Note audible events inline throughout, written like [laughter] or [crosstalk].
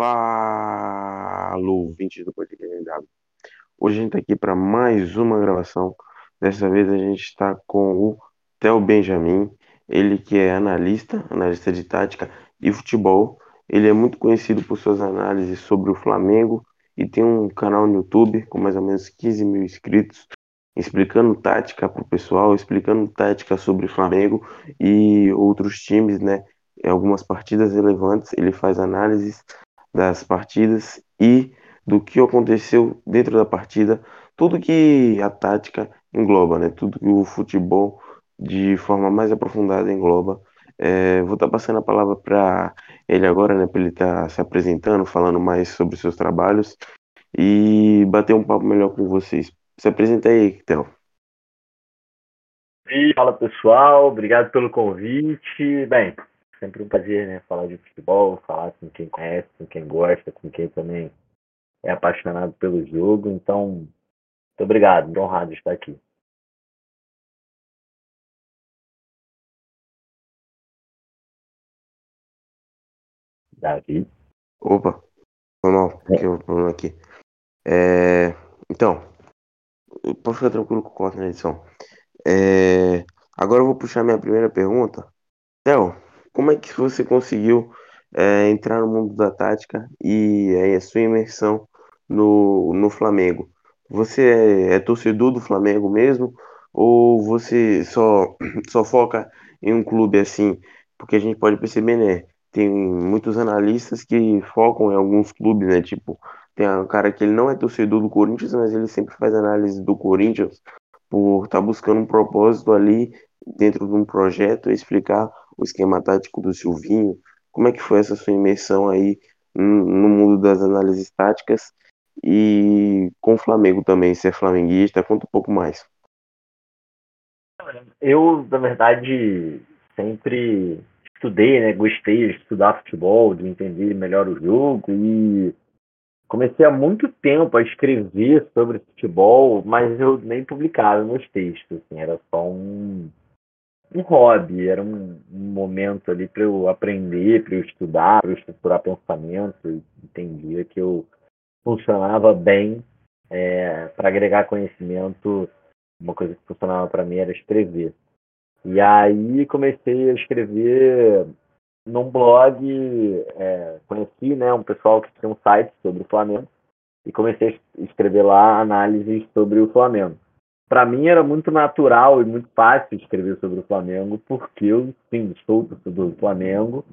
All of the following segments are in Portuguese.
Fala, ouvintes do podcast NW. Hoje a gente está aqui para mais uma gravação. Dessa vez a gente está com o Theo Benjamin, ele que é analista, analista de tática e futebol. Ele é muito conhecido por suas análises sobre o Flamengo e tem um canal no YouTube com mais ou menos 15 mil inscritos, explicando tática para o pessoal, explicando tática sobre o Flamengo e outros times, né? Em algumas partidas relevantes, ele faz análises das partidas e do que aconteceu dentro da partida, tudo que a tática engloba, né? Tudo que o futebol de forma mais aprofundada engloba. É, vou estar tá passando a palavra para ele agora, né? Para ele estar tá se apresentando, falando mais sobre seus trabalhos e bater um papo melhor com vocês. Se apresenta aí, Théo. E fala pessoal, obrigado pelo convite. Bem, sempre um prazer, né? Falar de futebol, falar com quem conhece, com quem gosta, com quem também é apaixonado pelo jogo. Então, muito obrigado, muito honrado de estar aqui. Davi. Opa, foi mal, é. eu problema aqui. É, então, pode ficar tranquilo com o corte na edição. É, agora eu vou puxar minha primeira pergunta. Theo, como é que você conseguiu é, entrar no mundo da tática e é, a sua imersão no, no Flamengo? Você é, é torcedor do Flamengo mesmo? Ou você só, [clears throat] só foca em um clube assim? Porque a gente pode perceber, né? Tem muitos analistas que focam em alguns clubes, né? Tipo, tem um cara que ele não é torcedor do Corinthians, mas ele sempre faz análise do Corinthians por estar tá buscando um propósito ali dentro de um projeto, explicar o esquema tático do Silvinho. Como é que foi essa sua imersão aí no mundo das análises táticas e com o Flamengo também, ser flamenguista? Conta um pouco mais. Eu, na verdade, sempre estudei, né? Gostei de estudar futebol, de entender melhor o jogo e comecei há muito tempo a escrever sobre futebol, mas eu nem publicava meus textos, assim, era só um, um hobby, era um, um momento ali para eu aprender, para eu estudar, para eu estruturar pensamento, entendia que eu funcionava bem é, para agregar conhecimento, uma coisa que funcionava para mim era escrever. E aí comecei a escrever num blog, é, conheci né, um pessoal que tinha um site sobre o Flamengo e comecei a escrever lá análises sobre o Flamengo. Para mim era muito natural e muito fácil escrever sobre o Flamengo, porque eu, sim, sou torcedor do Flamengo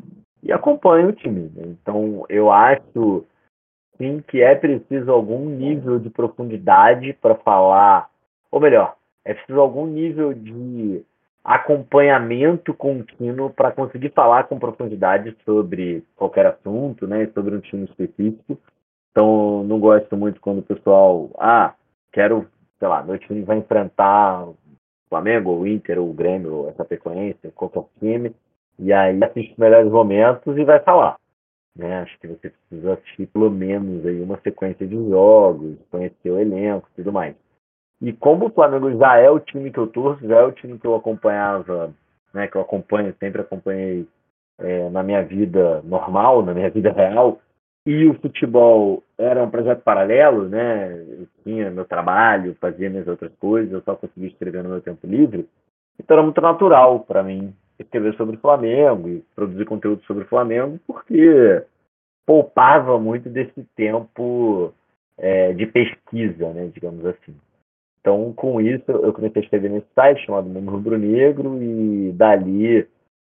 e acompanho o time. Né? Então eu acho, sim, que é preciso algum nível de profundidade para falar, ou melhor, é preciso algum nível de acompanhamento contínuo para conseguir falar com profundidade sobre qualquer assunto, né, sobre um time específico. Então, não gosto muito quando o pessoal, ah, quero, sei lá, meu time vai enfrentar o Flamengo, o Inter, o Grêmio, essa frequência, qualquer time, e aí assiste os melhores momentos e vai falar. Né? Acho que você precisa assistir pelo menos aí uma sequência de jogos, conhecer o elenco e tudo mais. E como o Flamengo já é o time que eu torço, já é o time que eu acompanhava, né, que eu acompanho, sempre acompanhei é, na minha vida normal, na minha vida real, e o futebol era um projeto paralelo, né? Eu tinha meu trabalho, fazia minhas outras coisas, eu só conseguia escrever no meu tempo livre. Então era muito natural para mim escrever sobre o Flamengo e produzir conteúdo sobre o Flamengo, porque poupava muito desse tempo é, de pesquisa, né, digamos assim. Então, com isso, eu comecei a escrever nesse site chamado Mundo Rubro Negro e dali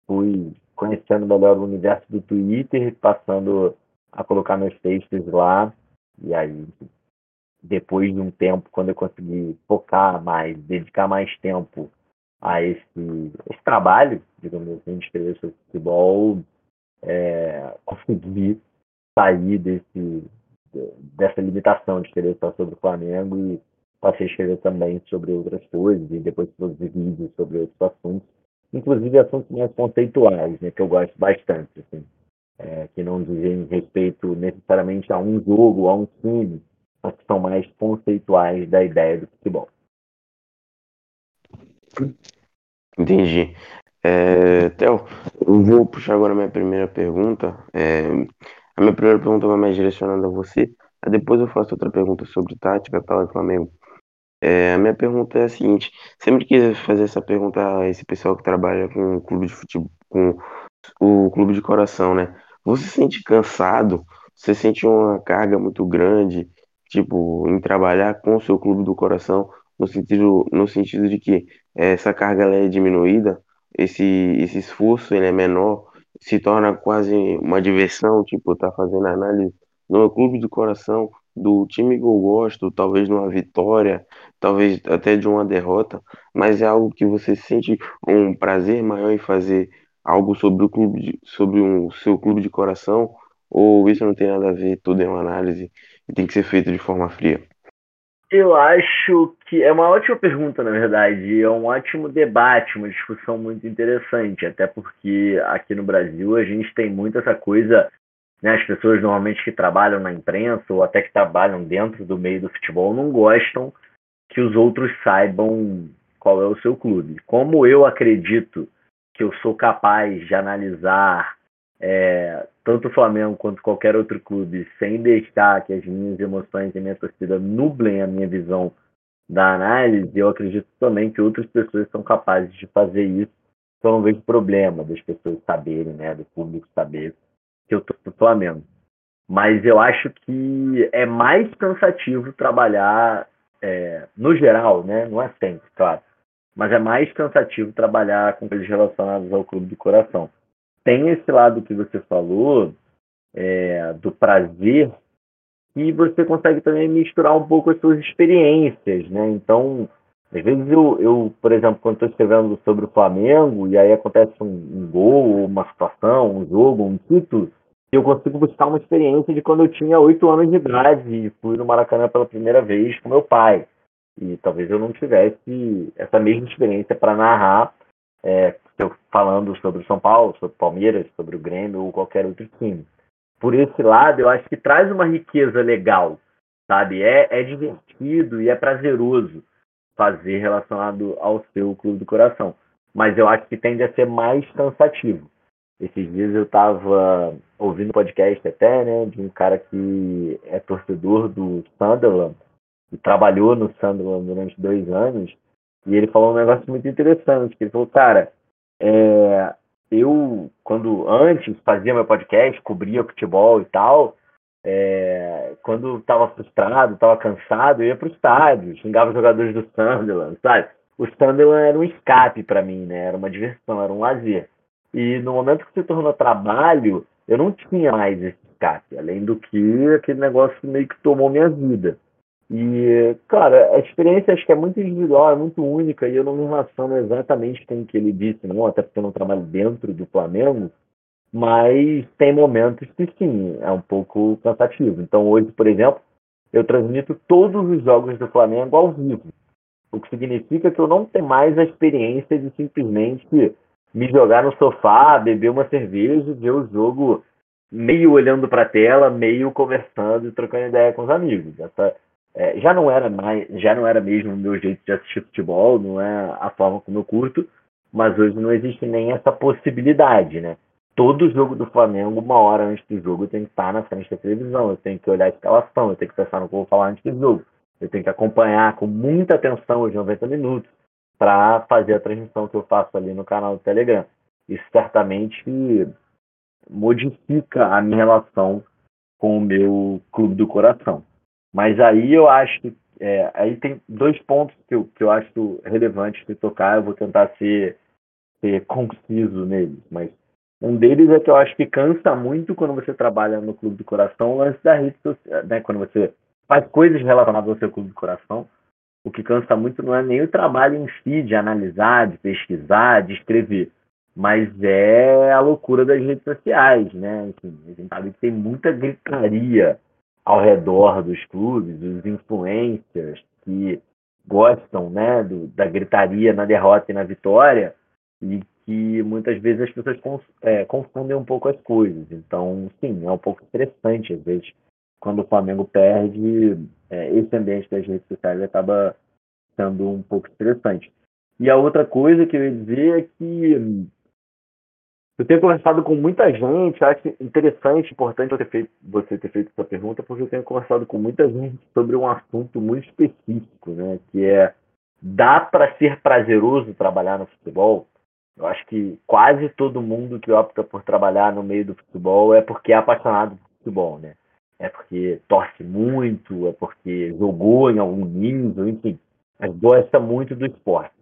fui conhecendo melhor o universo do Twitter, passando a colocar meus textos lá. E aí, depois de um tempo, quando eu consegui focar mais, dedicar mais tempo a esse, esse trabalho, digamos assim, de escrever sobre futebol, é, consegui sair desse, dessa limitação de escrever só sobre o Flamengo e passei a escrever também sobre outras coisas e depois produzir vídeos sobre outros assuntos, inclusive assuntos mais conceituais, né, que eu gosto bastante, assim, é, que não dizem respeito necessariamente a um jogo, a um time, mas que são mais conceituais da ideia do futebol. Entendi. É, Theo, eu vou puxar agora minha primeira pergunta. É, A minha primeira pergunta vai mais direcionada a você, depois eu faço outra pergunta sobre tática, tal, e Flamengo. É, a minha pergunta é a seguinte: sempre quis fazer essa pergunta a esse pessoal que trabalha com o clube de futebol, com o clube de coração, né? Você se sente cansado? Você sente uma carga muito grande, tipo, em trabalhar com o seu clube do coração, no sentido, no sentido de que essa carga ela é diminuída, esse, esse esforço ele é menor, se torna quase uma diversão, tipo, tá fazendo análise no meu clube do coração, do time que eu gosto, talvez numa vitória, talvez até de uma derrota, mas é algo que você sente um prazer maior em fazer algo sobre o clube, de, sobre o seu clube de coração, ou isso não tem nada a ver, tudo é uma análise e tem que ser feito de forma fria? Eu acho que é uma ótima pergunta, na verdade. É um ótimo debate, uma discussão muito interessante, até porque aqui no Brasil a gente tem muito essa coisa, né? As pessoas normalmente que trabalham na imprensa ou até que trabalham dentro do meio do futebol não gostam que os outros saibam qual é o seu clube. Como eu acredito que eu sou capaz de analisar é, tanto o Flamengo quanto qualquer outro clube sem deixar que as minhas emoções e minha torcida nublem a minha visão da análise, eu acredito também que outras pessoas são capazes de fazer isso. Então não vejo problema das pessoas saberem, né, do público saber que eu tô do Flamengo. Mas eu acho que é mais cansativo trabalhar é, no geral, né? Não é sempre, claro mas é mais cansativo trabalhar com coisas relacionadas ao clube do coração. Tem esse lado que você falou, é, do prazer, e você consegue também misturar um pouco as suas experiências, né? Então, às vezes eu, eu por exemplo, quando estou escrevendo sobre o Flamengo, e aí acontece um, um gol, uma situação, um jogo, um título, eu consigo buscar uma experiência de quando eu tinha oito anos de idade e fui no Maracanã pela primeira vez com meu pai. E talvez eu não tivesse essa mesma experiência para narrar, é, falando sobre o São Paulo, sobre o Palmeiras, sobre o Grêmio ou qualquer outro time. Por esse lado, eu acho que traz uma riqueza legal, sabe? É, é divertido e é prazeroso fazer relacionado ao seu clube do coração. Mas eu acho que tende a ser mais cansativo. Esses dias eu estava ouvindo um podcast até, né, de um cara que é torcedor do Sunderland, e trabalhou no Sunderland durante dois anos, e ele falou um negócio muito interessante, que ele falou, cara, é, eu, quando antes fazia meu podcast, cobria futebol e tal, é, quando estava frustrado, estava cansado, eu ia para o estádio, xingava os jogadores do Sunderland, sabe? O Sunderland era um escape para mim, né? Era uma diversão, era um lazer. E no momento que se tornou trabalho, eu não tinha mais esse escape, além do que aquele negócio meio que tomou minha vida. E, cara, a experiência acho que é muito individual, é muito única, e eu não me relaciono exatamente com o que ele disse, não, até porque eu não trabalho dentro do Flamengo, mas tem momentos que sim, é um pouco cansativo. Então, hoje, por exemplo, eu transmito todos os jogos do Flamengo ao vivo, o que significa que eu não tenho mais a experiência de simplesmente me jogar no sofá, beber uma cerveja, ver o jogo meio olhando para a tela, meio conversando e trocando ideia com os amigos. Essa é, já não era mais, já não era mesmo o meu jeito de assistir futebol, não é a forma como eu curto, mas hoje não existe nem essa possibilidade, né? Todo jogo do Flamengo, uma hora antes do jogo, eu tenho que estar na frente da televisão, eu tenho que olhar a escalação, eu tenho que pensar no que eu vou falar antes do jogo, eu tenho que acompanhar com muita atenção os 90 minutos para fazer a transmissão que eu faço ali no canal do Telegram. Isso certamente modifica a minha relação com o meu clube do coração. Mas aí eu acho que é, aí tem dois pontos que eu, que eu acho relevantes de tocar, eu vou tentar ser, ser conciso neles, mas um deles é que eu acho que cansa muito quando você trabalha no Clube do Coração, o lance da rede social, né? Quando você faz coisas relacionadas ao seu Clube do Coração, o que cansa muito não é nem o trabalho em si de analisar, de pesquisar, de escrever, mas é a loucura das redes sociais, né? Enfim, a gente sabe que tem muita gritaria ao redor dos clubes, os influencers que gostam né, do, da gritaria na derrota e na vitória, e que muitas vezes as pessoas é, confundem um pouco as coisas. Então, sim, é um pouco interessante, às vezes, quando o Flamengo perde, é, esse ambiente das redes sociais acaba sendo um pouco interessante. E a outra coisa que eu ia dizer é que eu tenho conversado com muita gente, acho interessante, importante você ter, feito, você ter feito essa pergunta, porque eu tenho conversado com muita gente sobre um assunto muito específico, né? Que é dá para ser prazeroso trabalhar no futebol? Eu acho que quase todo mundo que opta por trabalhar no meio do futebol é porque é apaixonado por futebol, né? É porque torce muito, é porque jogou em algum nível, enfim, mas gosta muito do esporte.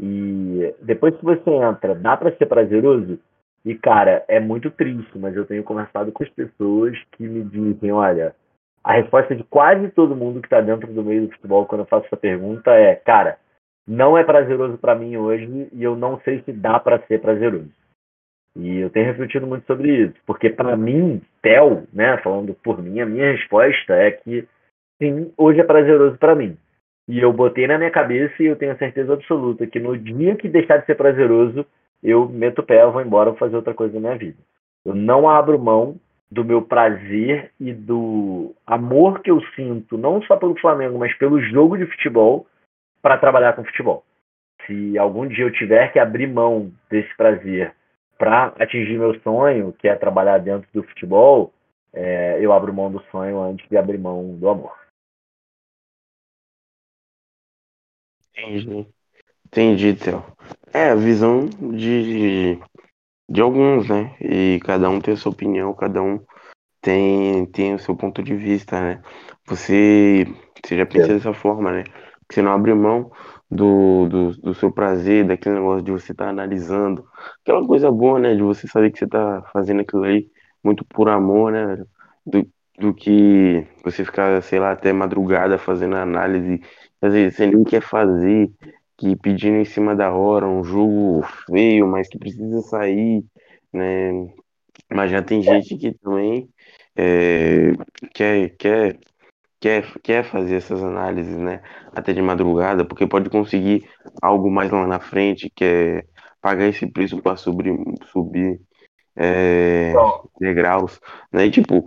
E depois que você entra, dá para ser prazeroso? E, cara, é muito triste, mas eu tenho conversado com as pessoas que me dizem: olha, a resposta de quase todo mundo que está dentro do meio do futebol quando eu faço essa pergunta é: cara, não é prazeroso para mim hoje e eu não sei se dá para ser prazeroso. E eu tenho refletido muito sobre isso, porque para mim, Tel, né, falando por mim, a minha resposta é que sim, hoje é prazeroso para mim. E eu botei na minha cabeça e eu tenho certeza absoluta que no dia que deixar de ser prazeroso, eu meto o pé, eu vou embora, vou fazer outra coisa na minha vida. Eu não abro mão do meu prazer e do amor que eu sinto, não só pelo Flamengo, mas pelo jogo de futebol, para trabalhar com futebol. Se algum dia eu tiver que abrir mão desse prazer para atingir meu sonho, que é trabalhar dentro do futebol, é, eu abro mão do sonho antes de abrir mão do amor. Entendi. Entendi, Theo. É, a visão de, de alguns, né? E cada um tem a sua opinião, cada um tem, tem o seu ponto de vista, né? Você, você já pensa é. dessa forma, né? Você não abre mão do, do, do seu prazer, daquele negócio de você estar tá analisando. Aquela coisa boa, né? De você saber que você está fazendo aquilo aí muito por amor, né? Do, do que você ficar, sei lá, até madrugada fazendo análise, às vezes você nem quer fazer, que pedindo em cima da hora, um jogo feio, mas que precisa sair, né? Mas já tem gente que também é, quer, quer, quer, quer fazer essas análises, né? Até de madrugada, porque pode conseguir algo mais lá na frente, que é pagar esse preço para subir, subir é, degraus, né? E tipo,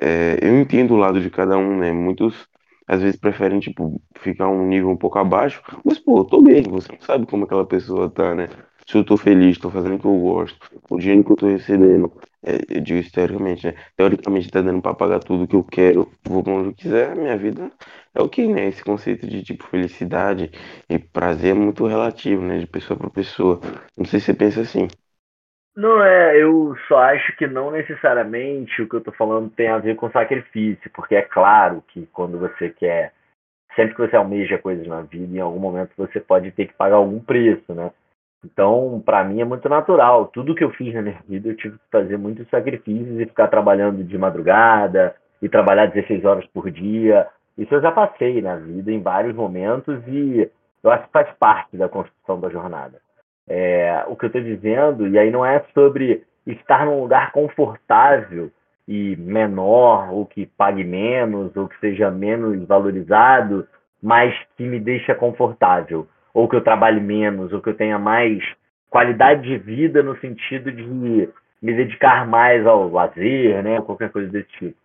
é, eu entendo o lado de cada um, né? Muitos às vezes preferem, tipo, ficar um nível um pouco abaixo, mas, pô, tô bem, você não sabe como aquela pessoa tá, né? Se eu tô feliz, tô fazendo o que eu gosto, o dinheiro que eu tô recebendo, é, eu digo teoricamente, né? Teoricamente tá dando pra pagar tudo que eu quero, vou pra onde eu quiser, minha vida é o que, né? Esse conceito de, tipo, felicidade e prazer é muito relativo, né? De pessoa pra pessoa. Não sei se você pensa assim. Não é, eu só acho que não necessariamente o que eu estou falando tem a ver com sacrifício, porque é claro que quando você quer, sempre que você almeja coisas na vida, em algum momento você pode ter que pagar algum preço, né? Então, para mim é muito natural. Tudo que eu fiz na minha vida, eu tive que fazer muitos sacrifícios e ficar trabalhando de madrugada e trabalhar 16 horas por dia. Isso eu já passei na vida em vários momentos e eu acho que faz parte da construção da jornada. É, o que eu estou dizendo, e aí não é sobre estar num lugar confortável e menor, ou que pague menos, ou que seja menos valorizado, mas que me deixa confortável, ou que eu trabalhe menos, ou que eu tenha mais qualidade de vida no sentido de me dedicar mais ao lazer, né, qualquer coisa desse tipo.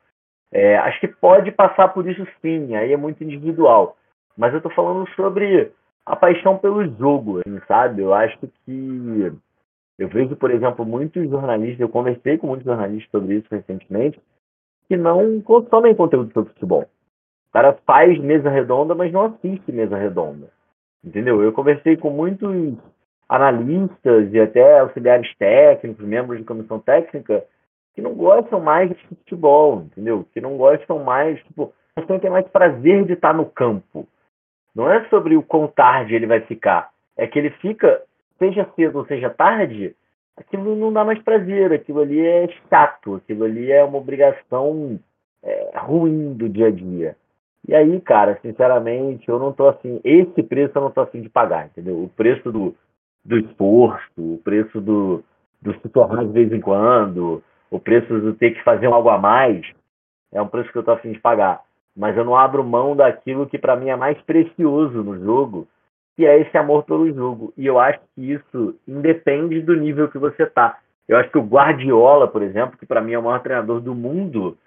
É, acho que pode passar por isso sim, aí é muito individual. Mas eu estou falando sobre a paixão pelo jogo, assim, sabe? Eu acho que eu vejo, por exemplo, muitos jornalistas, eu conversei com muitos jornalistas sobre isso recentemente, que não consomem conteúdo sobre futebol. O cara faz mesa redonda, mas não assiste mesa redonda. Entendeu? Eu conversei com muitos analistas e até auxiliares técnicos, membros de comissão técnica, que não gostam mais de futebol, entendeu? Que não gostam mais, tipo, que tem mais prazer de estar no campo. Não é sobre o quão tarde ele vai ficar. É que ele fica, seja cedo ou seja tarde, aquilo não dá mais prazer, aquilo ali é chato, aquilo ali é uma obrigação é, ruim do dia a dia. E aí, cara, sinceramente, eu não tô assim, esse preço eu não tô assim de pagar, entendeu? O preço do, do esforço, o preço do, do se tornar de vez em quando, o preço do ter que fazer algo a mais, é um preço que eu tô afim de pagar mas eu não abro mão daquilo que para mim é mais precioso no jogo, que é esse amor pelo jogo. E eu acho que isso independe do nível que você tá. Eu acho que o Guardiola, por exemplo, que para mim é o maior treinador do mundo,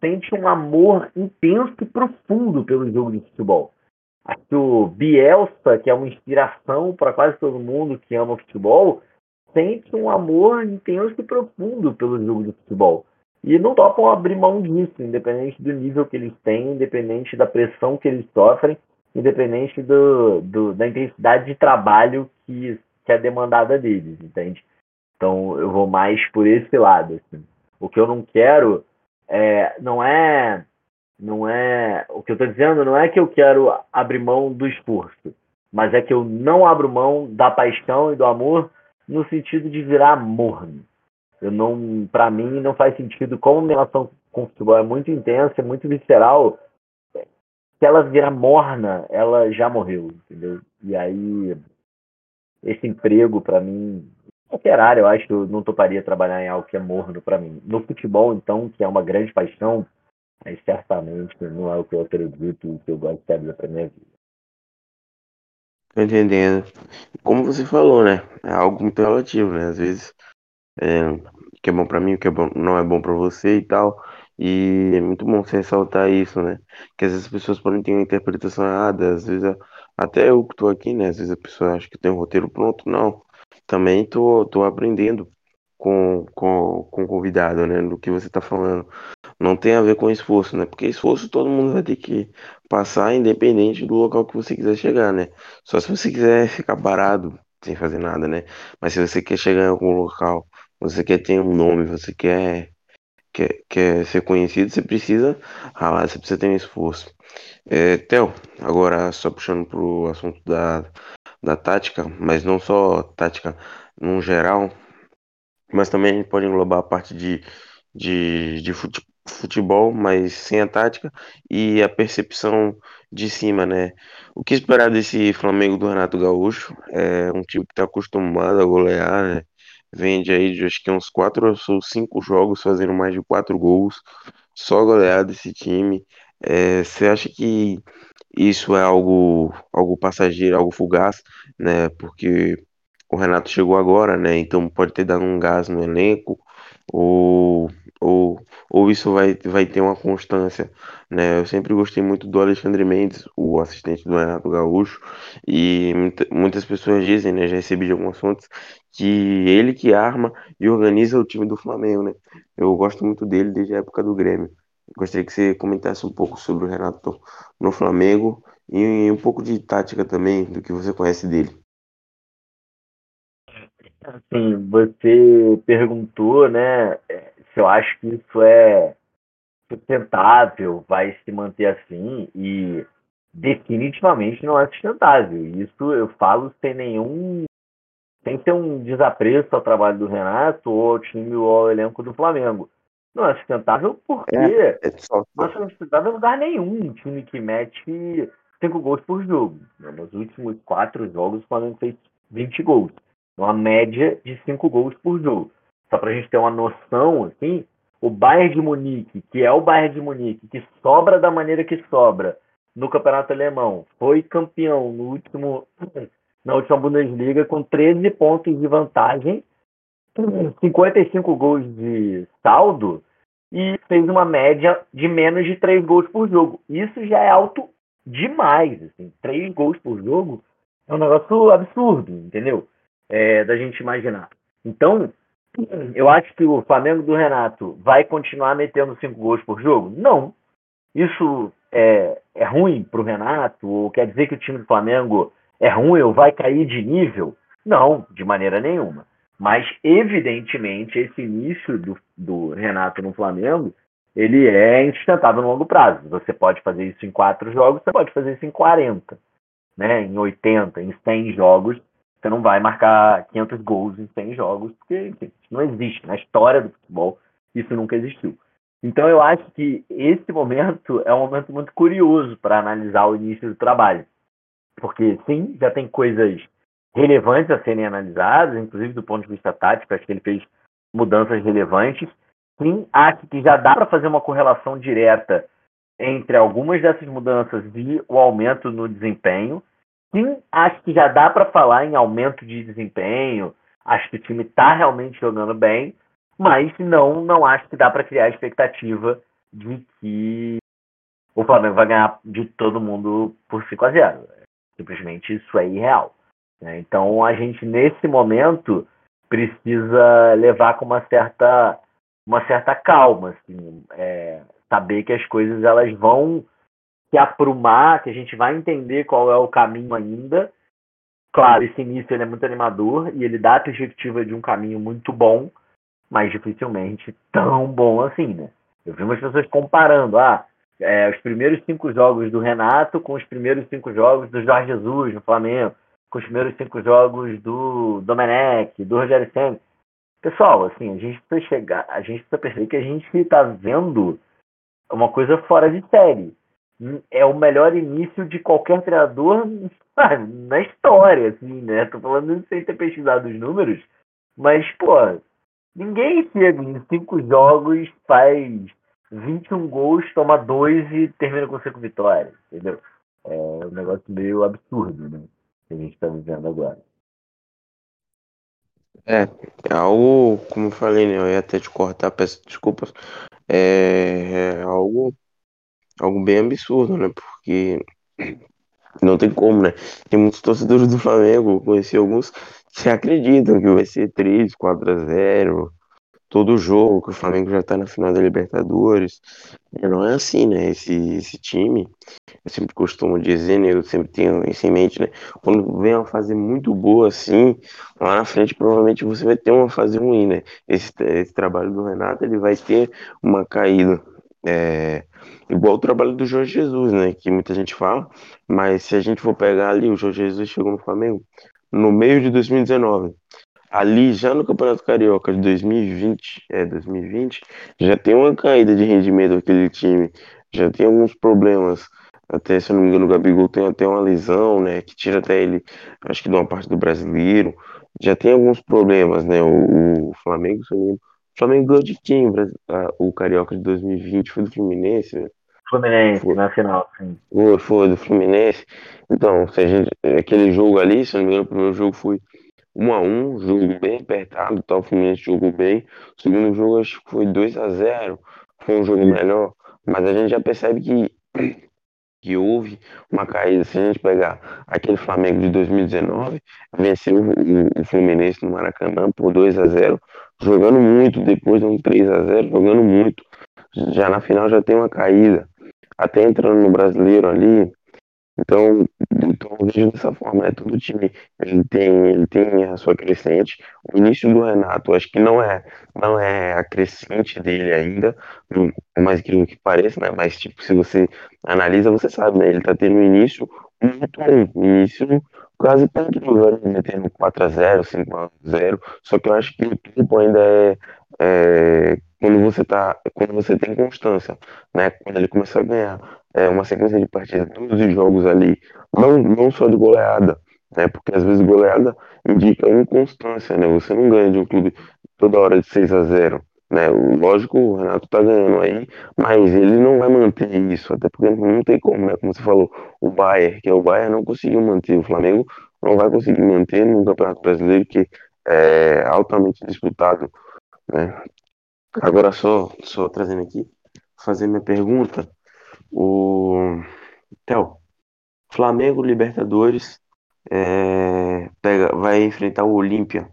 sente um amor intenso e profundo pelo jogo de futebol. Acho que o Bielsa, que é uma inspiração para quase todo mundo que ama futebol, sente um amor intenso e profundo pelo jogo de futebol. E não topam abrir mão disso, independente do nível que eles têm, independente da pressão que eles sofrem, independente do, do da intensidade de trabalho que, que é demandada deles, entende? Então eu vou mais por esse lado. Assim. O que eu não quero é, não é não é o que eu estou dizendo não é que eu quero abrir mão do esforço, mas é que eu não abro mão da paixão e do amor no sentido de virar morno. Eu não, para mim, não faz sentido como minha relação com o futebol é muito intensa, é muito visceral. Se ela virar morna, ela já morreu, entendeu? E aí esse emprego para mim qualquer área, eu acho que eu não toparia trabalhar em algo que é morno para mim. No futebol, então, que é uma grande paixão, aí certamente não é o que eu acredito e que eu gosto de para minha vida. Tô entendendo. Como você falou, né? É algo muito relativo, né? Às vezes, é, que é bom para mim, o que é bom, não é bom para você e tal. E é muito bom você ressaltar isso, né? Que às vezes as pessoas podem ter uma interpretação errada, às vezes até eu que tô aqui, né? Às vezes a pessoa acha que tem um roteiro pronto, não. Também tô, tô aprendendo com, com, com o convidado, né? Do que você tá falando. Não tem a ver com esforço, né? Porque esforço todo mundo vai ter que passar, independente do local que você quiser chegar, né? Só se você quiser [laughs] ficar parado, sem fazer nada, né? Mas se você quer chegar em algum local, você quer ter um nome, você quer, quer, quer ser conhecido, você precisa ralar, você precisa ter um esforço. É, Theo, agora só puxando pro assunto da, da tática, mas não só tática no geral, mas também a gente pode englobar a parte de, de, de futebol, mas sem a tática e a percepção de cima, né? O que esperar desse Flamengo do Renato Gaúcho? É um time que está acostumado a golear, né? Vende aí de acho que uns quatro ou cinco jogos fazendo mais de quatro gols, só goleada esse time. É, você acha que isso é algo, algo passageiro, algo fugaz, né? Porque o Renato chegou agora, né? Então pode ter dado um gás no elenco, ou, ou, ou isso vai, vai ter uma constância, né? Eu sempre gostei muito do Alexandre Mendes, o assistente do Renato Gaúcho, e muitas pessoas dizem, né? Já recebi de algumas fontes, que ele que arma e organiza o time do Flamengo, né? Eu gosto muito dele desde a época do Grêmio. Gostaria que você comentasse um pouco sobre o Renato no Flamengo e um pouco de tática também, do que você conhece dele. Assim, você perguntou, né, se eu acho que isso é sustentável, vai se manter assim, e definitivamente não é sustentável. Isso eu falo sem nenhum. sem ter um desapreço ao trabalho do Renato ou ao time ou ao elenco do Flamengo. Não é sustentável porque é, é só... não é sustentável em lugar nenhum um time que mete cinco gols por jogo. Nos últimos quatro jogos, o Flamengo fez 20 gols. Uma média de cinco gols por jogo. Só para a gente ter uma noção, assim, o Bayern de Munique, que é o Bayern de Munique, que sobra da maneira que sobra no Campeonato Alemão, foi campeão no último, [clears throat] na última Bundesliga com 13 pontos de vantagem, [clears throat] 55 gols de saldo e fez uma média de menos de 3 gols por jogo. Isso já é alto demais. Assim. 3 gols por jogo é um negócio absurdo, entendeu? É, da gente imaginar. Então, eu acho que o Flamengo do Renato vai continuar metendo 5 gols por jogo? Não. Isso é, é ruim para o Renato? Ou quer dizer que o time do Flamengo é ruim ou vai cair de nível? Não, de maneira nenhuma. Mas, evidentemente, esse início do, do Renato no Flamengo, ele é insustentável no longo prazo. Você pode fazer isso em quatro jogos, você pode fazer isso em 40, né? em 80, em 100 jogos. Você não vai marcar 500 gols em 100 jogos, porque enfim, não existe. Na história do futebol, isso nunca existiu. Então, eu acho que esse momento é um momento muito curioso para analisar o início do trabalho. Porque, sim, já tem coisas relevantes a serem analisados, inclusive do ponto de vista tático, acho que ele fez mudanças relevantes. Sim, acho que já dá para fazer uma correlação direta entre algumas dessas mudanças e o aumento no desempenho. Sim, acho que já dá para falar em aumento de desempenho. Acho que o time está realmente jogando bem, mas não, não acho que dá para criar a expectativa de que o Flamengo vai ganhar de todo mundo por 5 a 0. Simplesmente isso é irreal. Né? Então, a gente, nesse momento, precisa levar com uma certa, uma certa calma, assim, é, saber que as coisas elas vão se aprumar, que a gente vai entender qual é o caminho ainda. Claro, esse início ele é muito animador e ele dá a perspectiva de um caminho muito bom, mas dificilmente tão bom assim, né? Eu vi umas pessoas comparando, ah, é, os primeiros cinco jogos do Renato com os primeiros cinco jogos do Jorge Jesus no Flamengo, com os primeiros cinco jogos do Domenech, do Rogério Senna. Pessoal, assim, a gente precisa chegar, a gente precisa perceber que a gente está vendo uma coisa fora de série. É o melhor início de qualquer treinador [laughs] na história, assim, né? Tô falando sem ter pesquisado os números, mas, pô, ninguém chega em cinco jogos, faz 21 gols, toma dois e termina com cinco vitórias, entendeu? É um negócio meio absurdo, né? Que a gente está vivendo agora. É, é algo, como eu falei, né? Eu ia até te cortar, peço desculpas. É, é algo, algo bem absurdo, né? Porque [clears throat] não tem como, né? Tem muitos torcedores do Flamengo, conheci alguns que acreditam que vai ser 3, 4 a 0 todo jogo, que o Flamengo já tá na final da Libertadores. É, não é assim, né? Esse, esse time, eu sempre costumo dizer, né? Eu sempre tenho isso em mente, né? Quando vem uma fase muito boa assim, lá na frente provavelmente você vai ter uma fase ruim, né? Esse, esse trabalho do Renato, ele vai ter uma caída. É, igual o trabalho do Jorge Jesus, né? Que muita gente fala, mas se a gente for pegar ali, o Jorge Jesus chegou no Flamengo no meio de 2019 ali já no Campeonato Carioca de 2020, é 2020, já tem uma caída de rendimento daquele time, já tem alguns problemas. Até, se eu não me engano, o Gabigol tem até uma lesão, né, que tira até ele, acho que de uma parte do brasileiro. Já tem alguns problemas, né? O, o Flamengo, se eu não me engano, Flamengo ganhou de quem? O Carioca de 2020 foi do Fluminense, né? Fluminense, foi. na final, sim. Foi, foi do Fluminense. Então, se a gente, aquele jogo ali, se não me engano, o primeiro jogo foi 1 a 1 jogo bem apertado, o Fluminense jogou bem. O segundo jogo acho que foi 2 a 0 foi um jogo melhor, mas a gente já percebe que, [clears throat] que houve uma caída. Se a gente pegar aquele Flamengo de 2019, venceu o, o Fluminense no Maracanã por 2 a 0 jogando muito, depois de um 3 a 0 jogando muito. Já na final já tem uma caída. Até entrando no brasileiro ali, então, então eu vejo dessa forma, né? Todo time ele tem, ele tem a sua crescente. O início do Renato, acho que não é, não é a crescente dele ainda, por mais incrível que pareça, né? Mas tipo, se você analisa, você sabe, né? Ele tá tendo um início muito bom, início quase pontuando, né? Tendo 4x0, 5x0. Só que eu acho que o tempo ainda é, é quando você tá, quando você tem constância, né? Quando ele começar a ganhar é, uma sequência de partidas, 12 jogos ali, não, não só de goleada, né? Porque às vezes goleada indica inconstância, né? Você não ganha de um clube toda hora de 6 a 0 né? Lógico, o Renato tá ganhando aí, mas ele não vai manter isso, até porque não tem como, né? Como você falou, o Bayern, que é o Bayern, não conseguiu manter, o Flamengo não vai conseguir manter no Campeonato Brasileiro, que é altamente disputado, né? Agora só, só trazendo aqui, fazer minha pergunta, o Theo, Flamengo Libertadores é, pega, vai enfrentar o Olímpia.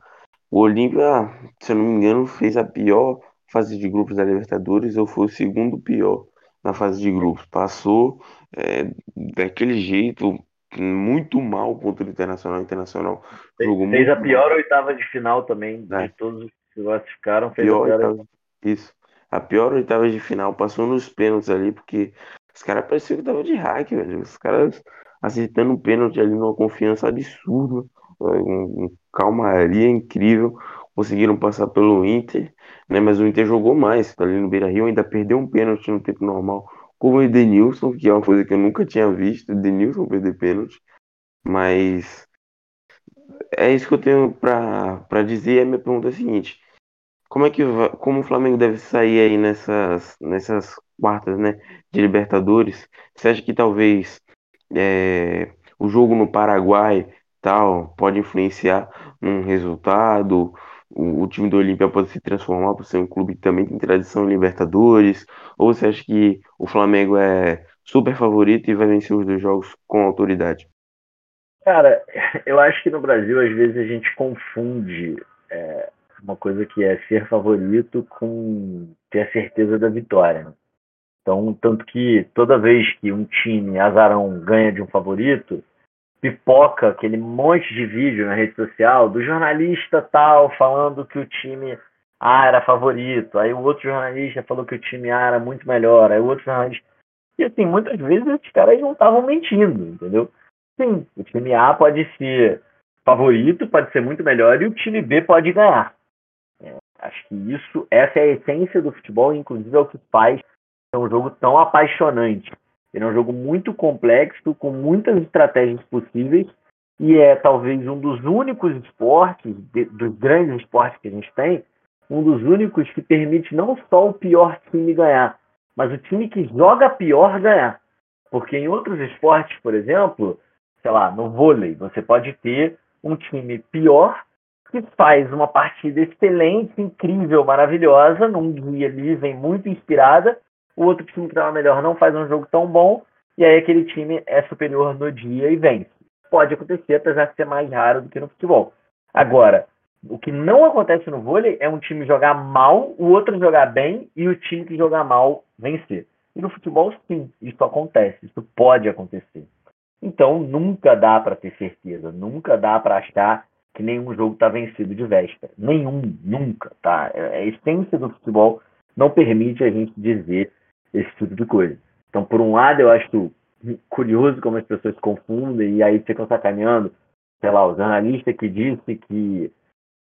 O Olímpia, se eu não me engano, fez a pior fase de grupos da Libertadores ou foi o segundo pior na fase de grupos. Passou é, daquele jeito, muito mal contra o Internacional. Internacional jogou fez a pior mal. oitava de final também, é. de todos os que classificaram. Fez pior a pior oitava, Isso. A pior oitava de final, passou nos pênaltis ali, porque os caras pareciam que tava de hack, velho. Os caras acertando um pênalti ali numa confiança absurda, uma calmaria incrível. Conseguiram passar pelo Inter, né? Mas o Inter jogou mais. Ali no Beira Rio ainda perdeu um pênalti no tempo normal, como o Edenilson, que é uma coisa que eu nunca tinha visto, Edenilson perder pênalti. Mas é isso que eu tenho para dizer. A minha pergunta é a seguinte: como é que como o Flamengo deve sair aí nessas, nessas quartas, né, de Libertadores? Você acha que talvez é, o jogo no Paraguai tal pode influenciar num resultado? O, o time do Olímpia pode se transformar para ser um clube que também tem tradição em Libertadores? Ou você acha que o Flamengo é super favorito e vai vencer os dois jogos com autoridade? Cara, [laughs] eu acho que no Brasil às vezes a gente confunde é uma coisa que é ser favorito com ter a certeza da vitória. Né? Então, tanto que toda vez que um time azarão ganha de um favorito, pipoca aquele monte de vídeo na rede social do jornalista tal falando que o time A era favorito, aí o outro jornalista falou que o time A era muito melhor, aí o outro jornalista. E assim, muitas vezes esses caras não estavam mentindo, entendeu? Sim, o time A pode ser favorito, pode ser muito melhor e o time B pode ganhar. É, acho que isso, essa é a essência do futebol, inclusive é o que faz um jogo tão apaixonante. Ele é um jogo muito complexo, com muitas estratégias possíveis, e é talvez um dos únicos esportes, de, dos grandes esportes que a gente tem, um dos únicos que permite não só o pior time ganhar, mas o time que joga pior ganhar. Porque em outros esportes, por exemplo, sei lá, no vôlei, você pode ter um time pior que faz uma partida excelente, incrível, maravilhosa, num dia ali vem muito inspirada, o outro time que estava melhor não faz um jogo tão bom, e aí aquele time é superior no dia e vence. Pode acontecer, apesar de ser mais raro do que no futebol. Agora, o que não acontece no vôlei é um time jogar mal, o outro jogar bem e o time que jogar mal vencer. E no futebol, sim, isso acontece, isso pode acontecer. Então, nunca dá para ter certeza, nunca dá para achar que nenhum jogo está vencido de véspera. Nenhum, nunca, tá? É, a essência do futebol não permite a gente dizer esse tipo de coisa. Então, por um lado, eu acho curioso como as pessoas confundem e aí ficam sacaneando, sei lá, o jornalista que disse que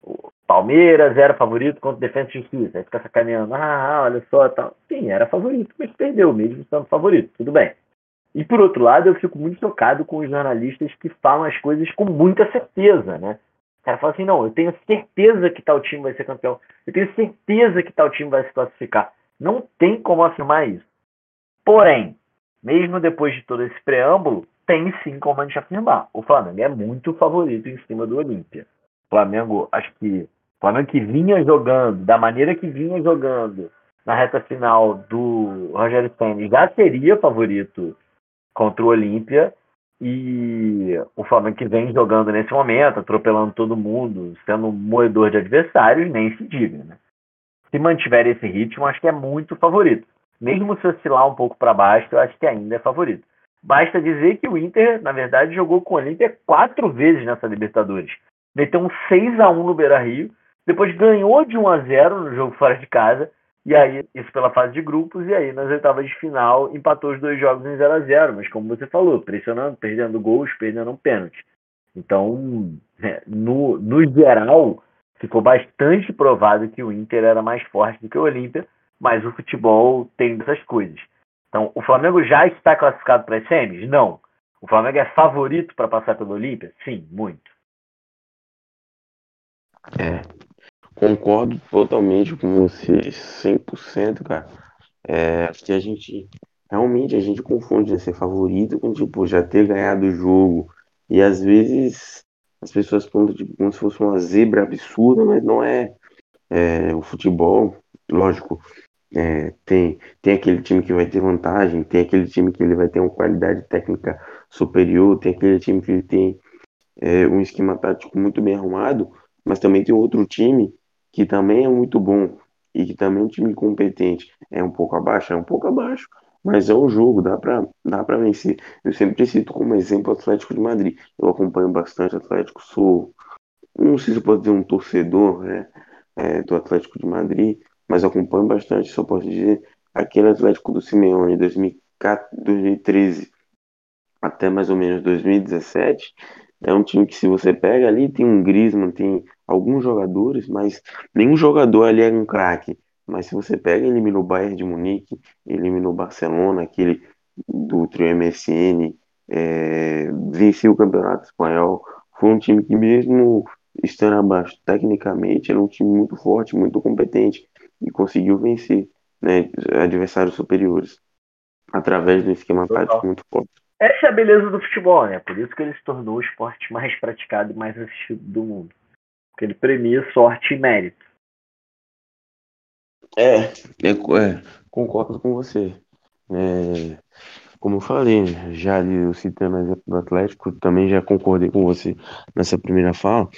o Palmeiras era favorito contra o Defensa e Justiça. Aí fica sacaneando, ah, olha só, tal. Sim, era favorito, mas perdeu mesmo sendo favorito, tudo bem. E por outro lado, eu fico muito chocado com os jornalistas que falam as coisas com muita certeza, né? O cara fala assim, não, eu tenho certeza que tal time vai ser campeão. Eu tenho certeza que tal time vai se classificar. Não tem como afirmar isso. Porém, mesmo depois de todo esse preâmbulo, tem sim como a gente afirmar. O Flamengo é muito favorito em cima do Olímpia. O Flamengo, acho que o Flamengo que vinha jogando, da maneira que vinha jogando na reta final do Rogério Senna, já seria favorito contra o Olímpia. E o Flamengo que vem jogando nesse momento, atropelando todo mundo, sendo um moedor de adversários, nem se diga. Né? Se mantiver esse ritmo, acho que é muito favorito. Mesmo se oscilar um pouco para baixo, eu acho que ainda é favorito. Basta dizer que o Inter, na verdade, jogou com o Olímpia quatro vezes nessa Libertadores. Meteu um 6 a 1 no Beira-Rio, depois ganhou de 1 a 0 no jogo fora de casa, e aí, isso pela fase de grupos, e aí nas oitavas de final empatou os dois jogos em 0 a 0 mas como você falou, pressionando, perdendo gols, perdendo um pênalti. Então, é, no, no geral, ficou bastante provado que o Inter era mais forte do que o Olímpia, mas o futebol tem essas coisas. Então, o Flamengo já está classificado para as semis? Não. O Flamengo é favorito para passar pelo Olímpia? Sim, muito. É, concordo totalmente com você, 100%, cara. É, acho que a gente, realmente, a gente confunde né, ser favorito com, tipo, já ter ganhado o jogo. E às vezes as pessoas contam tipo, como se fosse uma zebra absurda, mas não é. é o futebol, lógico, é, tem, tem aquele time que vai ter vantagem, tem aquele time que ele vai ter uma qualidade técnica superior, tem aquele time que ele tem é, um esquema tático muito bem arrumado, mas também tem outro time que também é muito bom e que também é um time competente. É um pouco abaixo, é um pouco abaixo, mas é um jogo, dá para dá para vencer. Eu sempre cito como exemplo o Atlético de Madrid. Eu acompanho bastante o Atlético, sou, não sei se eu posso dizer um torcedor né, é, do Atlético de Madrid, mas acompanho bastante, só posso dizer, aquele Atlético do Simeone, 2013 até mais ou menos 2017, é um time que se você pega ali, tem um Griezmann, tem alguns jogadores, mas nenhum jogador ali é um craque. Mas se você pega, eliminou o Bayern de Munique, eliminou o Barcelona, aquele do trio MSN, é, venceu o Campeonato Espanhol. Foi um time que mesmo estando abaixo tecnicamente, era um time muito forte, muito competente e conseguiu vencer né, adversários superiores através de um esquema tático muito forte. Essa é a beleza do futebol, né? Por isso que ele se tornou o esporte mais praticado e mais assistido do mundo. Porque ele premia sorte e mérito. É, é, é, concordo com você. É, como eu falei, já eu citando o exemplo do Atlético, também já concordei com você nessa primeira fala.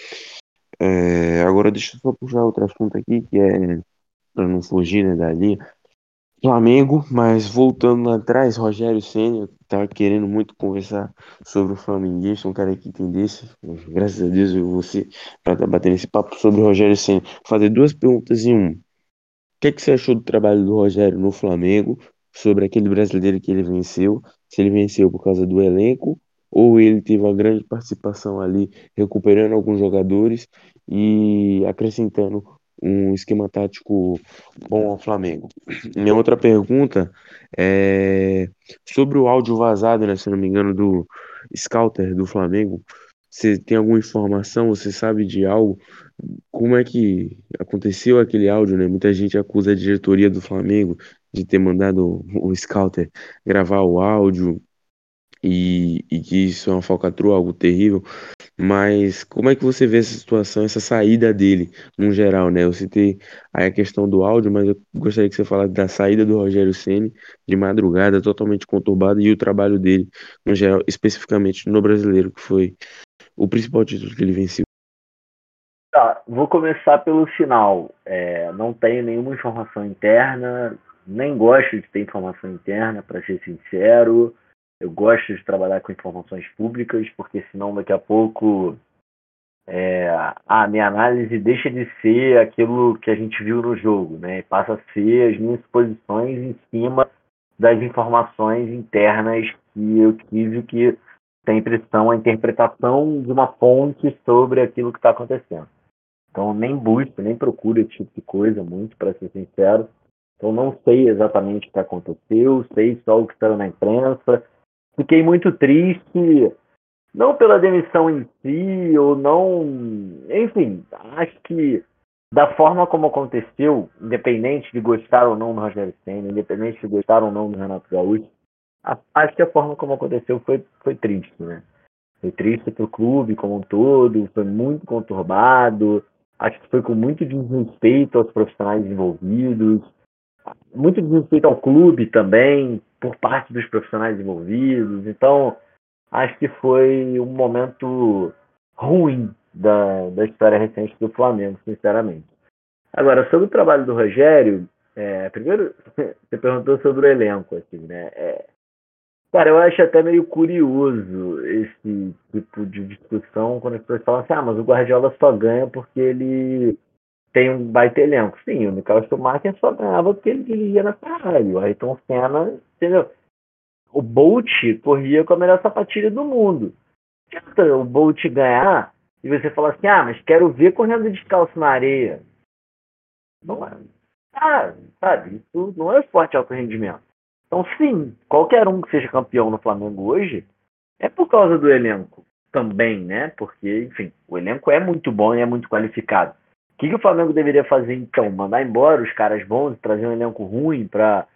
É, agora deixa eu só puxar outro assunto aqui, que é para não fugir né, da linha. Flamengo, mas voltando lá atrás, Rogério Senna tava querendo muito conversar sobre o flamenguista, um cara que entendesse. Graças a Deus eu você para estar tá batendo esse papo sobre o Rogério Senna. Fazer duas perguntas em um. Que, que você achou do trabalho do Rogério no Flamengo? Sobre aquele brasileiro que ele venceu, se ele venceu por causa do elenco ou ele teve uma grande participação ali, recuperando alguns jogadores e acrescentando um esquema tático bom ao Flamengo. Minha outra pergunta é sobre o áudio vazado, né, se não me engano, do Scouter do Flamengo. Você tem alguma informação? Você sabe de algo? Como é que aconteceu aquele áudio, né? Muita gente acusa a diretoria do Flamengo de ter mandado o Scouter gravar o áudio e, e que isso é uma falcatrua, algo terrível. Mas como é que você vê essa situação, essa saída dele, no geral, né? Eu citei aí a questão do áudio, mas eu gostaria que você falasse da saída do Rogério Ceni de madrugada, totalmente conturbada, e o trabalho dele, no geral, especificamente no brasileiro, que foi o principal título que ele venceu. Vou começar pelo final. É, não tenho nenhuma informação interna, nem gosto de ter informação interna, para ser sincero. Eu gosto de trabalhar com informações públicas, porque senão daqui a pouco é, a minha análise deixa de ser aquilo que a gente viu no jogo, né? Passa a ser as minhas posições em cima das informações internas que eu tive que sempre são a interpretação de uma fonte sobre aquilo que está acontecendo. Então nem busco, nem procuro esse tipo de coisa muito, para ser sincero. Então não sei exatamente o que aconteceu, sei só o que está na imprensa, Fiquei muito triste, não pela demissão em si, ou não. Enfim, acho que da forma como aconteceu, independente de gostar ou não do Rogério Senna, independente de gostar ou não do Renato Gaúcho, acho que a forma como aconteceu foi, foi triste, né? Foi triste para o clube como um todo, foi muito conturbado, acho que foi com muito desrespeito aos profissionais envolvidos, muito desrespeito ao clube também, por parte dos profissionais envolvidos. Então, acho que foi um momento ruim da, da história recente do Flamengo, sinceramente. Agora, sobre o trabalho do Rogério, é, primeiro, [laughs] você perguntou sobre o elenco, assim, né? É, cara, eu acho até meio curioso esse tipo de discussão quando as pessoas falam assim, ah, mas o Guardiola só ganha porque ele tem um baita elenco. Sim, o Michael Schumacher só ganhava porque ele dirigia na Ferrari. O Ayrton Senna, entendeu? O Bolt corria com a melhor sapatilha do mundo. Tenta o Bolt ganhar e você fala assim, ah, mas quero ver correndo descalço na areia. Não é. Ah, sabe, isso não é esporte alto rendimento. Então, sim, qualquer um que seja campeão no Flamengo hoje é por causa do elenco também, né? Porque, enfim, o elenco é muito bom e é muito qualificado. O que, que o Flamengo deveria fazer então? Mandar embora os caras bons, trazer um elenco ruim para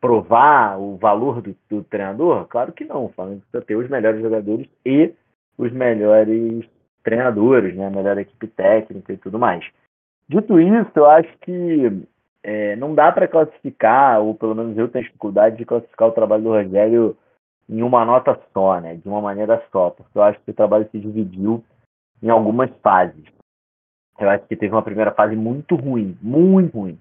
provar o valor do, do, treinador? Claro que não. O Flamengo precisa ter os melhores jogadores e os melhores treinadores, né? a melhor equipe técnica e tudo mais. Dito isso, eu acho que é, não dá para classificar, ou pelo menos eu tenho dificuldade de classificar o trabalho do Rogério em uma nota só, né? de uma maneira só, porque eu acho que o trabalho se dividiu em algumas fases. Eu acho que teve uma primeira fase muito ruim, muito ruim.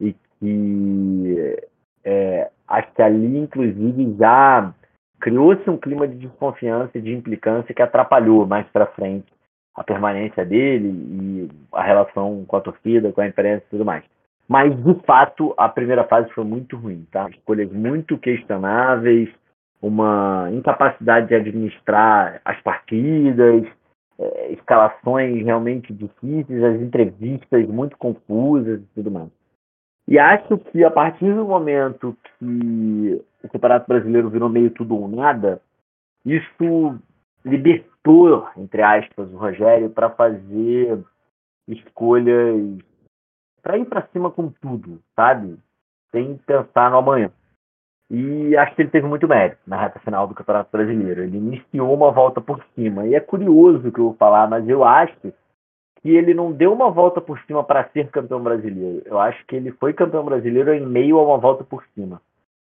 E que é, acho que ali, inclusive, já criou-se um clima de desconfiança e de implicância que atrapalhou mais para frente a permanência dele e a relação com a torcida, com a imprensa e tudo mais. Mas, de fato, a primeira fase foi muito ruim, tá? Escolhas muito questionáveis, uma incapacidade de administrar as partidas, é, escalações realmente difíceis, as entrevistas muito confusas e tudo mais. E acho que a partir do momento que o Campeonato Brasileiro virou meio tudo ou nada, isso libertou, entre aspas, o Rogério para fazer escolhas para ir para cima com tudo, sabe? Sem pensar no amanhã. E acho que ele teve muito mérito na reta final do Campeonato Brasileiro. Ele iniciou uma volta por cima. E é curioso o que eu vou falar, mas eu acho que ele não deu uma volta por cima para ser campeão brasileiro. Eu acho que ele foi campeão brasileiro em meio a uma volta por cima.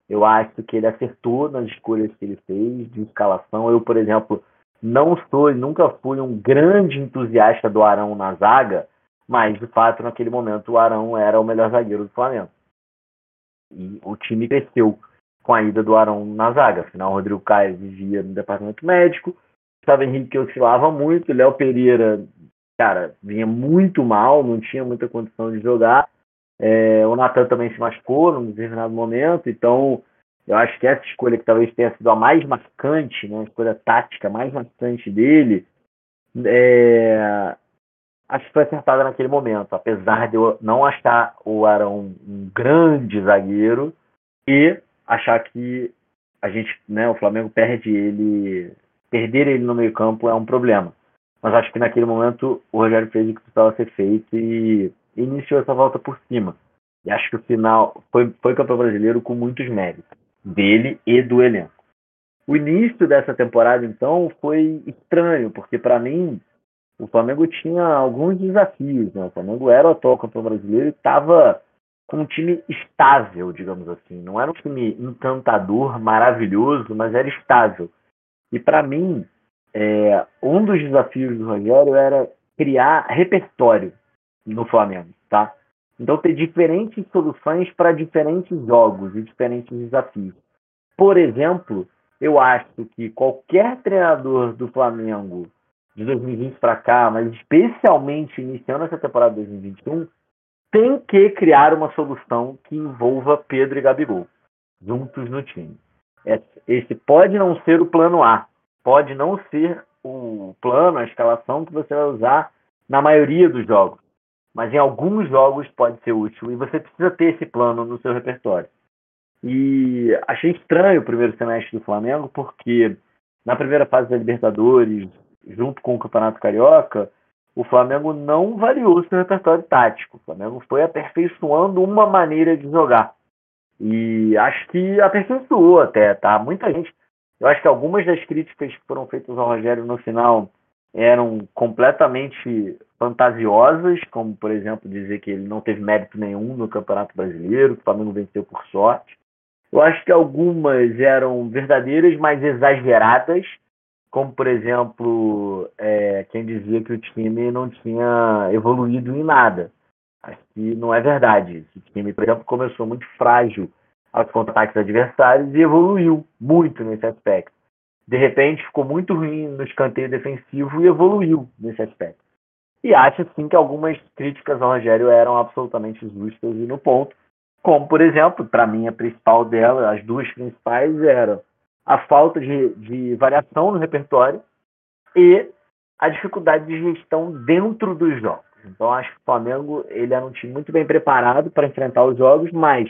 Eu acho que ele acertou nas escolhas que ele fez de escalação. Eu, por exemplo, não sou e nunca fui um grande entusiasta do Arão na zaga, mas de fato naquele momento o Arão era o melhor zagueiro do Flamengo. E o time cresceu com a ida do Arão na zaga. Afinal, o Rodrigo Caio vivia no departamento médico, Gustavo Henrique oscilava muito, Léo Pereira, cara, vinha muito mal, não tinha muita condição de jogar. É, o Natan também se machucou num determinado momento, então eu acho que essa escolha que talvez tenha sido a mais marcante, né, a escolha tática mais marcante dele, é, acho que foi acertada naquele momento, apesar de eu não achar o Arão um grande zagueiro e achar que a gente, né, o Flamengo perde ele, perder ele no meio campo é um problema. Mas acho que naquele momento o Rogério fez o que precisava ser feito e iniciou essa volta por cima. E acho que o final foi, foi campeão brasileiro com muitos méritos, dele e do elenco. O início dessa temporada, então, foi estranho, porque para mim o Flamengo tinha alguns desafios. Né? O Flamengo era o atual campeão brasileiro e estava com um time estável, digamos assim. Não era um time encantador, maravilhoso, mas era estável. E para mim, é, um dos desafios do Rogério era criar repertório no Flamengo, tá? Então ter diferentes soluções para diferentes jogos e diferentes desafios. Por exemplo, eu acho que qualquer treinador do Flamengo de 2020 para cá, mas especialmente iniciando essa temporada de 2021, tem que criar uma solução que envolva Pedro e Gabigol juntos no time. Esse pode não ser o plano A, pode não ser o plano, a escalação que você vai usar na maioria dos jogos, mas em alguns jogos pode ser útil e você precisa ter esse plano no seu repertório. E achei estranho o primeiro semestre do Flamengo, porque na primeira fase da Libertadores, junto com o Campeonato Carioca, o Flamengo não variou seu repertório tático. O Flamengo foi aperfeiçoando uma maneira de jogar. E acho que aperfeiçoou até, tá? Muita gente. Eu acho que algumas das críticas que foram feitas ao Rogério no final eram completamente fantasiosas, como, por exemplo, dizer que ele não teve mérito nenhum no Campeonato Brasileiro, que o Flamengo venceu por sorte. Eu acho que algumas eram verdadeiras, mas exageradas, como por exemplo, é, quem dizia que o time não tinha evoluído em nada. Acho que não é verdade. Esse time, por exemplo, começou muito frágil aos contra-ataques adversários e evoluiu muito nesse aspecto. De repente, ficou muito ruim no escanteio defensivo e evoluiu nesse aspecto. E acho, sim, que algumas críticas ao Rogério eram absolutamente justas e no ponto. Como, por exemplo, para mim, a principal dela, as duas principais eram a falta de, de variação no repertório e a dificuldade de gestão dentro dos jogos. Então acho que o Flamengo ele era um time muito bem preparado para enfrentar os jogos, mas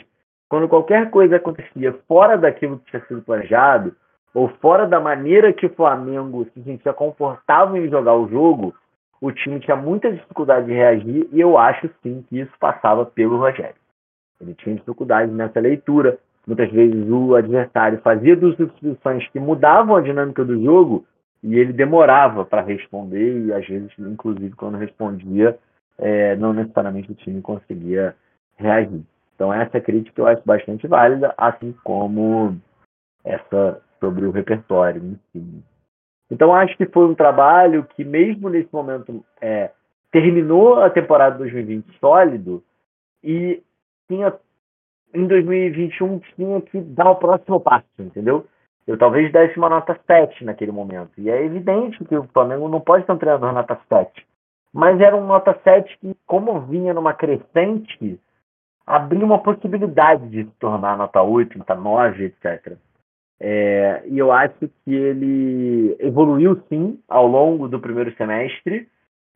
quando qualquer coisa acontecia fora daquilo que tinha sido planejado ou fora da maneira que o Flamengo se sentia confortável em jogar o jogo, o time tinha muita dificuldade de reagir e eu acho sim que isso passava pelo Rogério. Ele tinha dificuldade nessa leitura, Muitas vezes o adversário fazia duas substituições que mudavam a dinâmica do jogo e ele demorava para responder e às vezes, inclusive, quando respondia, é, não necessariamente o time conseguia reagir. Então essa crítica eu acho bastante válida, assim como essa sobre o repertório em si. Então acho que foi um trabalho que mesmo nesse momento é, terminou a temporada 2020 sólido e tinha em 2021 tinha que dar o próximo passo, entendeu? Eu talvez desse uma nota 7 naquele momento. E é evidente que o Flamengo não pode ter um treinador nota 7. Mas era um nota 7 que, como vinha numa crescente, abria uma possibilidade de se tornar nota 8, nota 9, etc. É, e eu acho que ele evoluiu sim ao longo do primeiro semestre,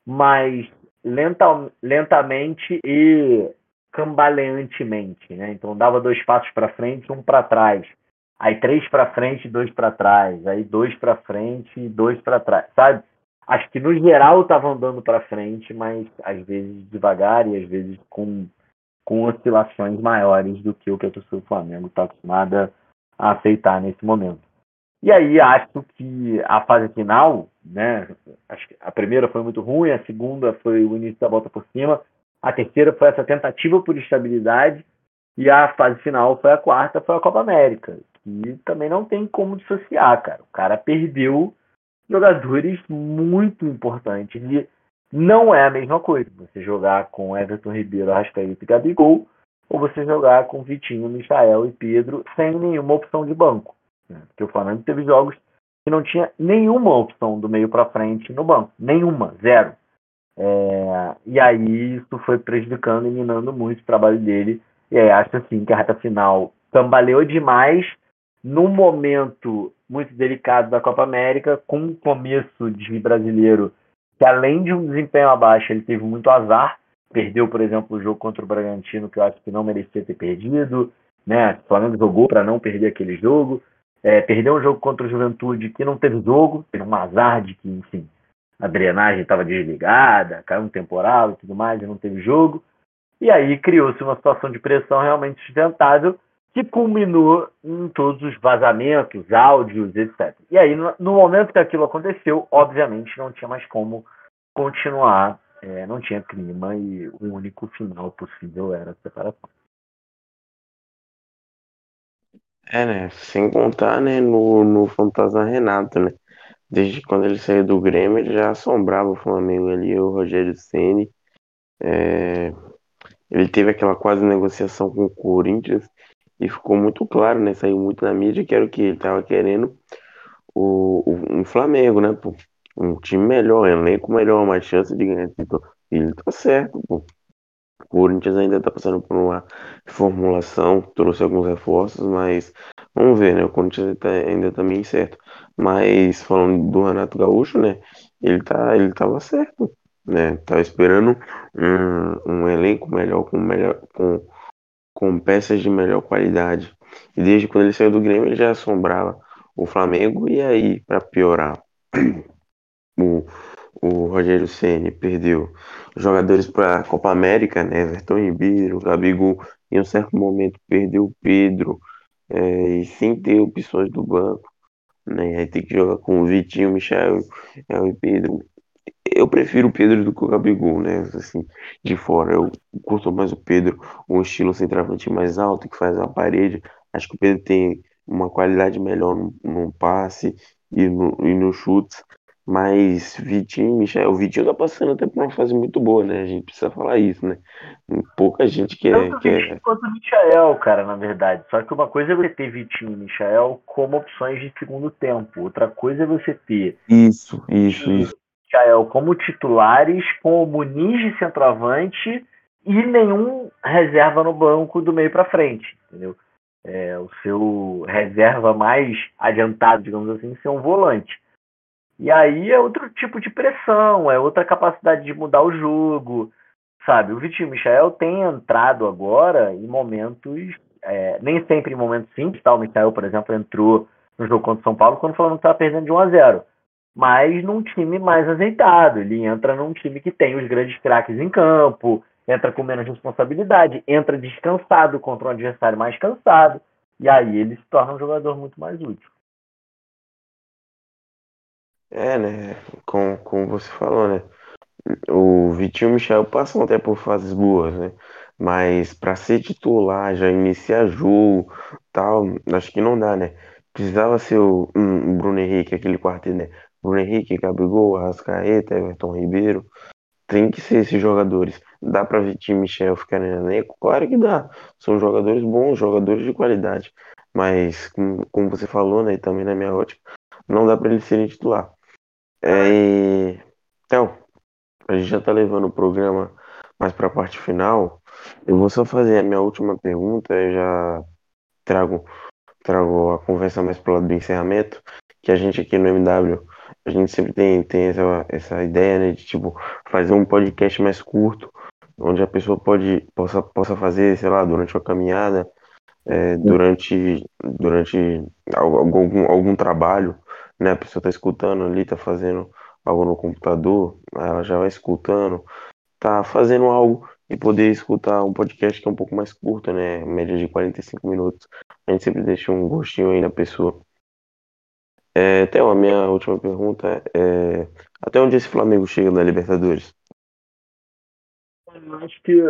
mas lenta, lentamente e cambaleantemente, né? Então dava dois passos para frente, um para trás, aí três para frente, dois para trás, aí dois para frente dois para trás, sabe? Acho que no geral estava andando para frente, mas às vezes devagar e às vezes com, com oscilações maiores do que o que a torcida do Flamengo está acostumada a aceitar nesse momento. E aí acho que a fase final, né? Acho que a primeira foi muito ruim, a segunda foi o início da volta por cima, a terceira foi essa tentativa por estabilidade. E a fase final foi a quarta, foi a Copa América. Que também não tem como dissociar, cara. O cara perdeu jogadores muito importantes. E não é a mesma coisa você jogar com Everton Ribeiro, Arrascaeta e Gabigol, ou você jogar com Vitinho, Michael e Pedro sem nenhuma opção de banco. Né? Porque o Flamengo teve jogos que não tinha nenhuma opção do meio para frente no banco. Nenhuma, zero. É, e aí isso foi prejudicando e minando muito o trabalho dele. E aí acho assim que a reta final cambaleou demais num momento muito delicado da Copa América, com um começo de brasileiro que além de um desempenho abaixo, ele teve muito azar. Perdeu, por exemplo, o jogo contra o Bragantino, que eu acho que não merecia ter perdido. Né? O Flamengo jogou para não perder aquele jogo. É, perdeu um jogo contra o Juventude que não teve jogo, teve um azar de que, enfim, a drenagem estava desligada, caiu um temporal e tudo mais, e não teve jogo. E aí criou-se uma situação de pressão realmente sustentável que culminou em todos os vazamentos, áudios, etc. E aí, no, momento que aquilo aconteceu, obviamente não tinha mais como continuar, é, não tinha clima e o único final possível era a separação. É, né? Sem contar, né, no, no Fantasma Renato, né? Desde quando ele saiu do Grêmio, ele já assombrava o Flamengo ali, o Rogério Ceni. É... Ele teve aquela quase negociação com o Corinthians e ficou muito claro, né? Saiu muito na mídia que era o que ele tava querendo o, o, um Flamengo, né, pô? Um time melhor, um elenco melhor, mais chance de ganhar título. Ele tá certo, pô. O Corinthians ainda está passando por uma reformulação, trouxe alguns reforços, mas vamos ver, né? O Corinthians tá, ainda está meio certo. Mas falando do Renato Gaúcho, né? Ele tá, ele tava certo, né? Tava esperando um, um elenco melhor, com melhor, com, com peças de melhor qualidade. E desde quando ele saiu do Grêmio, ele já assombrava o Flamengo. E aí, para piorar, [clears throat] o o Rogério Ceni perdeu jogadores para Copa América, né? Everton Ribeiro, Gabigol, em um certo momento perdeu o Pedro, é, e sem ter opções do banco, né? Aí tem que jogar com o Vitinho, Michel é, e Pedro. Eu prefiro o Pedro do que o Gabigol, né? Assim, de fora. Eu curto mais o Pedro, um estilo centroavante mais alto, que faz a parede. Acho que o Pedro tem uma qualidade melhor no, no passe e no, e no chutes. Mas Vitinho e Michel, o Vitinho tá passando até por uma fase muito boa, né? A gente precisa falar isso, né? Pouca gente quer. Tanto quer... Vitinho quanto o Michael, cara, na verdade. Só que uma coisa é você ter Vitinho e Michael como opções de segundo tempo. Outra coisa é você ter. Isso, isso, isso. Michael como titulares, com o Muniz de centroavante e nenhum reserva no banco do meio para frente, entendeu? É, o seu reserva mais adiantado, digamos assim, ser um volante. E aí é outro tipo de pressão, é outra capacidade de mudar o jogo, sabe? O Vitinho Michel tem entrado agora em momentos, é, nem sempre em momentos simples, tá? O Michel, por exemplo, entrou no jogo contra o São Paulo quando falando que estava perdendo de 1 a 0 mas num time mais azeitado. Ele entra num time que tem os grandes craques em campo, entra com menos responsabilidade, entra descansado contra um adversário mais cansado, e aí ele se torna um jogador muito mais útil. É, né? Como, como você falou, né? O Vitinho Michel passam até por fases boas, né? Mas para ser titular, já iniciar jogo, tal, acho que não dá, né? Precisava ser o um, Bruno Henrique, aquele quarteto, né? Bruno Henrique, Gabigol, Arrascaeta, Everton Ribeiro. Tem que ser esses jogadores. Dá para Vitinho Michel ficarem no elenco? Claro que dá. São jogadores bons, jogadores de qualidade. Mas, como, você falou, né? E também na minha ótica, não dá para eles serem titular. É, então, a gente já está levando o programa mais para a parte final. Eu vou só fazer a minha última pergunta, eu já trago, trago a conversa mais para o lado do encerramento, que a gente aqui no MW, a gente sempre tem, tem essa, essa ideia né, de tipo, fazer um podcast mais curto, onde a pessoa pode, possa, possa fazer, sei lá, durante uma caminhada, é, durante, durante algum, algum trabalho, né? A pessoa tá escutando ali, tá fazendo algo no computador, ela já vai escutando, tá fazendo algo e poder escutar um podcast que é um pouco mais curto, né? Média de 45 minutos. A gente sempre deixa um gostinho aí na pessoa. É, até a minha última pergunta é até onde esse Flamengo chega na Libertadores? Eu acho que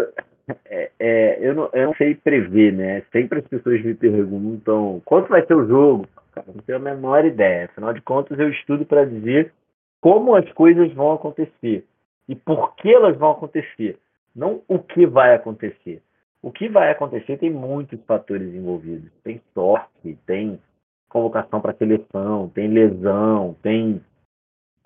é, é, eu, não, eu não sei prever, né? Sempre as pessoas me perguntam quanto vai ser o jogo. cara. Não tenho a menor ideia. Afinal de contas, eu estudo para dizer como as coisas vão acontecer e por que elas vão acontecer, não o que vai acontecer. O que vai acontecer tem muitos fatores envolvidos. Tem sorte, tem convocação para seleção, tem lesão, tem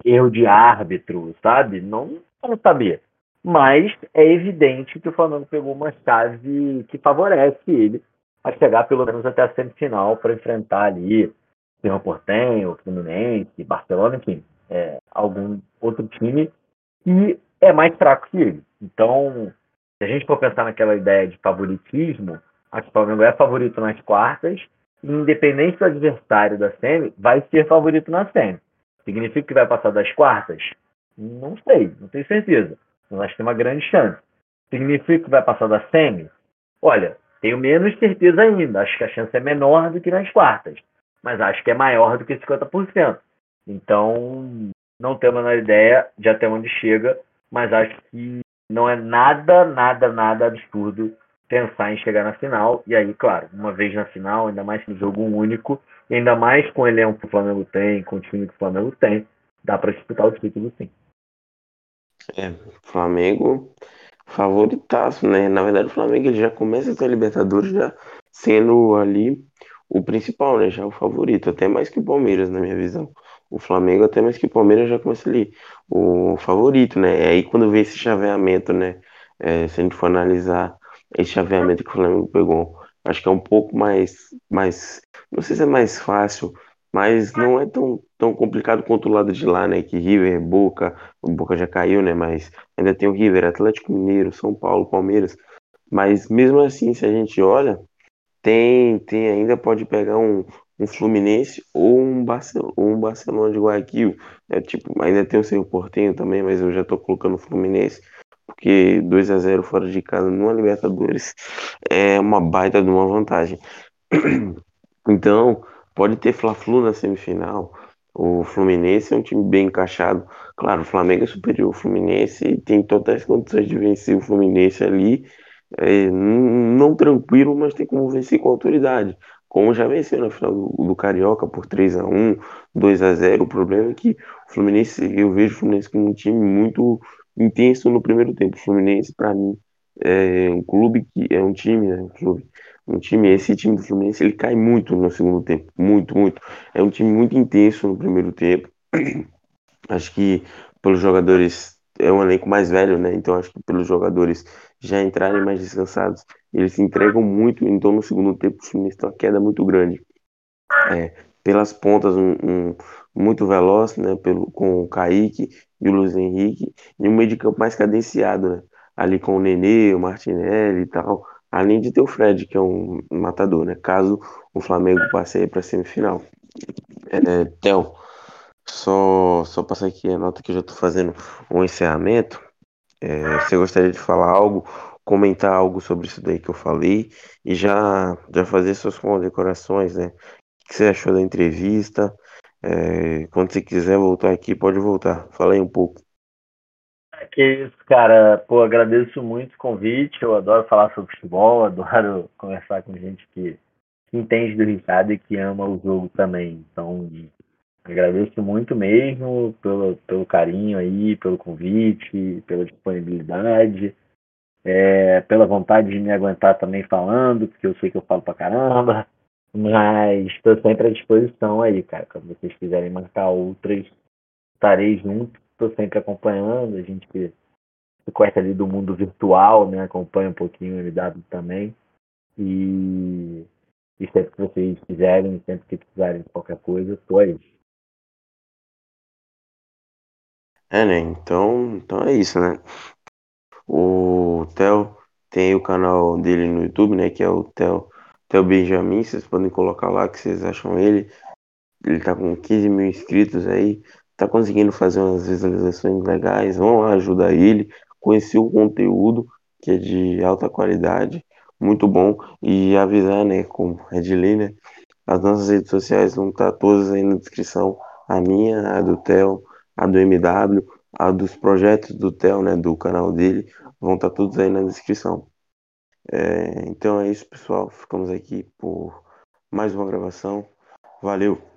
erro de árbitro, sabe? Não vamos saber. Mas é evidente que o Flamengo pegou uma chave que favorece ele a chegar pelo menos até a semifinal para enfrentar ali Cerro Portenho, Fluminense, Barcelona, enfim, é, algum outro time que é mais fraco que ele. Então, se a gente for pensar naquela ideia de favoritismo, acho que o Flamengo é favorito nas quartas, e independente do adversário da SEMI, vai ser favorito na SEMI. Significa que vai passar das quartas? Não sei, não tenho certeza. Mas acho que tem uma grande chance. Significa que vai passar da SEMI? Olha, tenho menos certeza ainda. Acho que a chance é menor do que nas quartas. Mas acho que é maior do que 50%. Então, não tenho a menor ideia de até onde chega, mas acho que não é nada, nada, nada absurdo pensar em chegar na final. E aí, claro, uma vez na final, ainda mais que jogo único, ainda mais com o elenco que o Flamengo tem, com o time que o Flamengo tem, dá para disputar o título sim. É, Flamengo favoritaço, né? Na verdade, o Flamengo ele já começa a ter Libertadores já sendo ali o principal, né? Já o favorito, até mais que o Palmeiras, na minha visão. O Flamengo, até mais que o Palmeiras, já começa ali o favorito, né? Aí quando vê esse chaveamento, né? É, se a gente for analisar esse chaveamento que o Flamengo pegou, acho que é um pouco mais, mais, não sei se é mais fácil, mas não é tão, tão complicado quanto o lado de lá, né? Que River, Boca, o Boca já caiu, né? Mas ainda tem o River, Atlético Mineiro, São Paulo, Palmeiras. Mas mesmo assim, se a gente olha, tem, tem ainda pode pegar um, um Fluminense ou um, Barcelona, um Barcelona de Guayaquil. É, tipo, ainda tem o seu Portenho também, mas eu já tô colocando o Fluminense, porque 2 a 0 fora de casa numa Libertadores é uma baita de uma vantagem. [clears throat] Então, pode ter Fla-Flu na semifinal. O Fluminense é um time bem encaixado. Claro, o Flamengo é superior ao Fluminense e tem totais condições de vencer o Fluminense ali. É, não tranquilo, mas tem como vencer com autoridade como já venceu na final do, do, Carioca por 3 a 1 2 a 0 O problema é que o Fluminense, eu vejo o Fluminense como um time muito intenso no primeiro tempo. O Fluminense, para mim, é um clube que é um time, né? Um clube, um time, esse time do Fluminense, ele cai muito no segundo tempo, muito, muito. É um time muito intenso no primeiro tempo. [clears throat] Acho que pelos jogadores é um elenco mais velho, né? Então acho que pelos jogadores já entrarem mais descansados, eles se entregam muito, então no segundo tempo o Fluminense tem uma queda muito grande. É, pelas pontas, um, um, muito veloz, né, pelo, com o Kaique e o Luiz Henrique, e um meio de campo mais cadenciado, né, ali com o Nenê, o Martinelli e tal, além de ter o Fred, que é um matador, né, caso o Flamengo passe para a semifinal. É, Theo, só, só passar aqui a nota que eu já estou fazendo um encerramento. É, você gostaria de falar algo, comentar algo sobre isso daí que eu falei e já, já fazer suas condecorações, né? O que você achou da entrevista? É, quando você quiser voltar aqui, pode voltar. Fala aí um pouco. Que isso, cara. Pô, agradeço muito o convite. Eu adoro falar sobre futebol, [laughs] adoro conversar com gente que, que entende do Ricardo e que ama o jogo também. Então, Agradeço muito mesmo pelo, pelo carinho aí, pelo convite, pela disponibilidade, é, pela vontade de me aguentar também falando, porque eu sei que eu falo pra caramba. Mas estou sempre à disposição aí, cara. Quando vocês quiserem marcar outras, estarei junto. Estou sempre acompanhando. A gente se conhece ali do mundo virtual, né? Acompanha um pouquinho o MW também. E, e sempre que vocês quiserem, sempre que precisarem de qualquer coisa, estou aí. É, né? Então, então é isso, né? O Theo tem o canal dele no YouTube, né? Que é o Theo, Theo Benjamin. Vocês podem colocar lá que vocês acham ele. Ele tá com 15 mil inscritos aí. Tá conseguindo fazer umas visualizações legais. Vão ajudar ele. Conhecer o conteúdo que é de alta qualidade. Muito bom. E avisar, né? Com Redley, né? As nossas redes sociais vão estar todas aí na descrição. A minha, a do Theo a do MW, a dos projetos do Theo, né, do canal dele, vão estar tá todos aí na descrição. É, então é isso, pessoal. Ficamos aqui por mais uma gravação. Valeu.